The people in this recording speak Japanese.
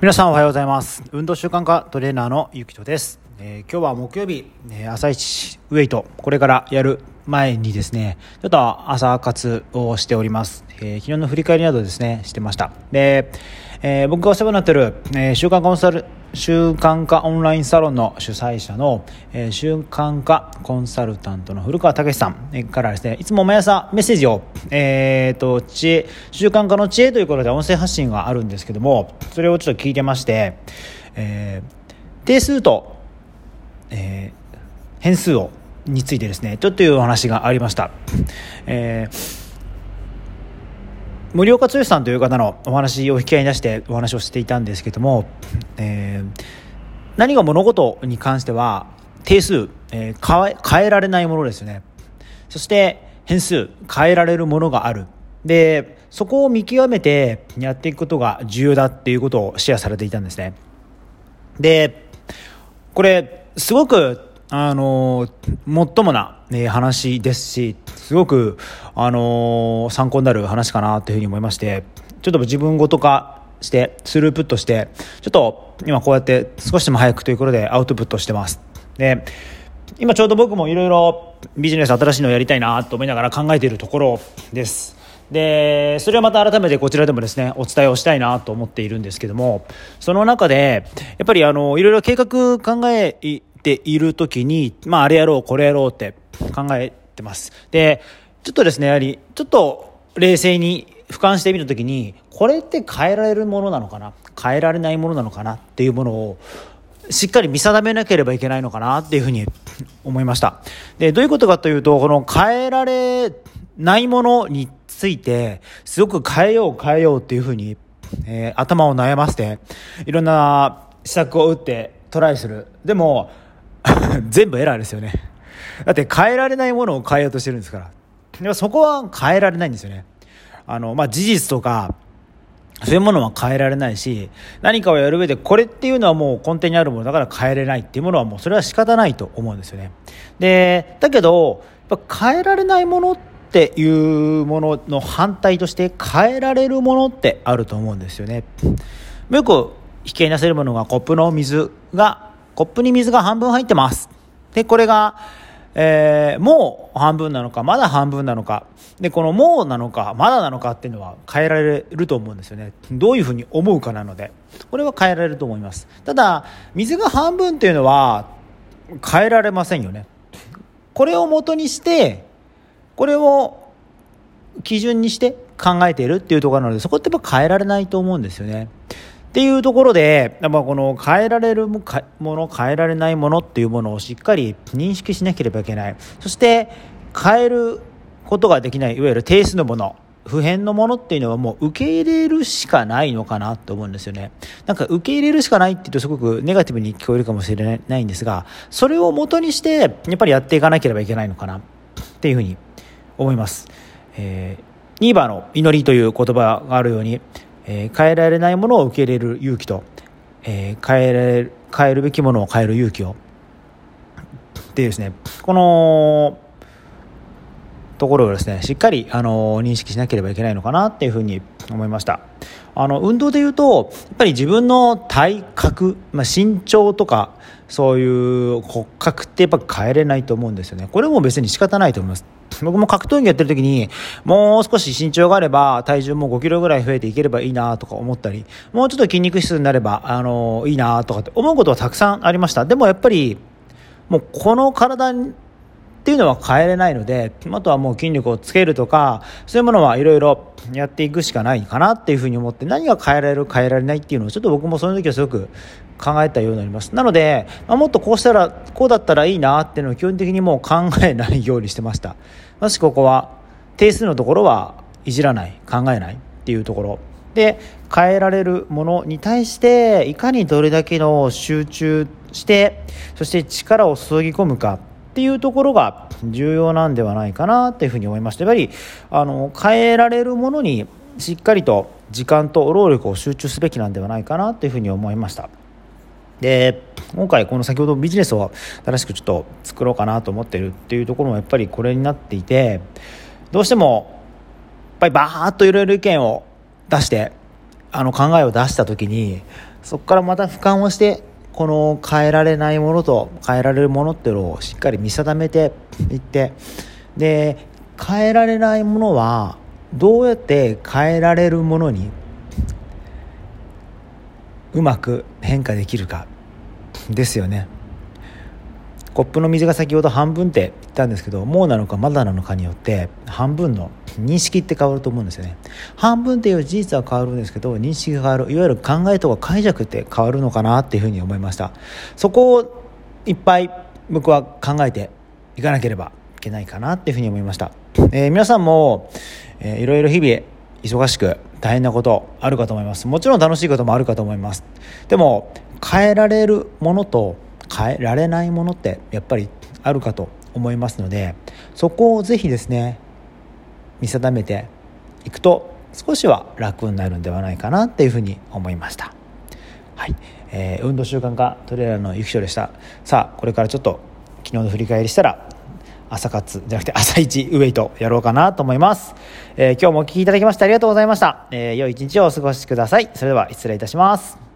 皆さんおはようございます。運動習慣化トレーナーのゆきとです、えー今日は木曜日、えー朝一ウェイト。これからやる前にですねちょっと朝活をしております、えー昨日の振り返りなどですねしてました。で、え僕がお世話になっている、えー習慣コンサル習慣化オンラインサロンの主催者の、えー習慣化コンサルタントの古川武さんからですねいつも毎朝メッセージを、えー、と知恵習慣化の知恵ということで音声発信があるんですけどもそれをちょっと聞いてまして、えー定数と、えー変数をについてですねちょっというお話がありました、えー森岡剛さんという方のお話を引き合いに出してお話をしていたんですけども、えー何が物事に関しては定数、えー変え変えられないものですよね。そして変数変えられるものがある。でそこを見極めてやっていくことが重要だっていうことをシェアされていたんですね。でこれすごくあのもっともな、ね、話ですしすごくあの参考になる話かなというふうに思いましてちょっと自分ごと化してスループットしてちょっと今こうやって少しでも早くということでアウトプットしてます。で今ちょうど僕もいろいろビジネス新しいのをやりたいなと思いながら考えているところです。でそれはまた改めてこちらでもですねお伝えをしたいなと思っているんですけどもその中でやっぱりあのいろいろ計画考えている時に、まあ、あれやろうこれやろうって考えてますでちょっとですねやはりちょっと冷静に俯瞰してみた時にこれって変えられるものなのかな？変えられないものなのかな？っていうものをしっかり見定めなければいけないのかなっていうふうに思いました。で、どういうことかというと、この変えられないものについて、すごく変えよう変えようっていうふうに、えー頭を悩ませて、いろんな施策を打ってトライする。でも、全部エラーですよね。だって変えられないものを変えようとしてるんですから。でもそこは変えられないんですよね。あの、まあ、事実とか、そういうものは変えられないし、何かをやる上でこれっていうのはもう根底にあるものだから変えれないっていうものはもうそれは仕方ないと思うんですよね。で、だけど、やっぱ変えられないものっていうものの反対として変えられるものってあると思うんですよね。よく引き合いに出せるものがコップの水が、コップに水が半分入ってます。で、これが、えーもう半分なのか、まだ半分なのか、で、このもうなのか、まだなのかっていうのは変えられると思うんですよね。どういうふうに思うかなので、これは変えられると思います。ただ、水が半分っていうのは変えられませんよね。これを元にして、これを基準にして考えているっていうところなので、そこってやっぱ変えられないと思うんですよね。っていうところで、まあ、この変えられるもの、変えられないものっていうものをしっかり認識しなければいけない。そして、変えることができない、いわゆる定数のもの、普遍のものっていうのはもう受け入れるしかないのかなと思うんですよね。なんか受け入れるしかないって言うとすごくネガティブに聞こえるかもしれないんですが、それを元にして、やっぱりやっていかなければいけないのかなっていうふうに思います。えーニーバーの祈りという言葉があるように、えー変えられないものを受け入れる勇気と、えー変えられる変えるべきものを変える勇気を。っていうですねこのところをですねしっかりあの認識しなければいけないのかなっていうふうに思いました。あの運動でいうとやっぱり自分の体格、まあ、身長とかそういう骨格ってやっぱ変えれないと思うんですよね。これも別に仕方ないと思います。僕も格闘技やってる時にもう少し身長があれば体重も5キロぐらい増えていければいいなとか思ったりもうちょっと筋肉質になればあのいいなとかって思うことはたくさんありました。でもやっぱりもうこの体っていうのは変えれないのであとはもう筋力をつけるとかそういうものはいろいろやっていくしかないかなっていうふうに思って何が変えられる変えられないっていうのをちょっと僕もその時はすごく考えたようになります。なので、まあ、もっとこうしたらこうだったらいいなっていうのを基本的にもう考えないようにしてました。もしここは定数のところはいじらない考えないっていうところ。で変えられるものに対していかにどれだけの集中してそして力を注ぎ込むか。っていうところが重要なんではないかなっていうふうに思いましたやっぱりあの変えられるものにしっかりと時間と労力を集中すべきなんではないかなというふうに思いました。で今回この先ほどビジネスを新しくちょっと作ろうかなと思ってるっていうところもやっぱりこれになっていてどうしてもやっぱりバーッといろいろ意見を出してあの考えを出した時にそこからまた俯瞰をしてこの変えられないものと変えられるものっていうのをしっかり見定めていってで変えられないものはどうやって変えられるものにうまく変化できるか。ですよね。コップの水が先ほど半分って言ったんですけどもうなのかまだなのかによって半分の認識って変わると思うんですよね。半分っていう事実は変わるんですけど認識が変わるいわゆる考えとか解釈って変わるのかなっていうふうに思いました。そこをいっぱい僕は考えていかなければいけないかなっていうふうに思いました、えー、皆さんも、えー、いろいろ日々忙しく大変なことあるかと思います。もちろん楽しいこともあるかと思います。でも変えられるものと変えられないものってやっぱりあるかと思いますのでそこをぜひですね見定めていくと少しは楽になるんではないかなっていうふうに思いましたはい、えー、運動習慣化トレーラーのゆきしょでしたさあこれからちょっと昨日の振り返りしたら朝活じゃなくて朝一ウェイトやろうかなと思います。えー、今日もお聴きいただきましてありがとうございました。えー、良い一日をお過ごしください。それでは失礼いたします。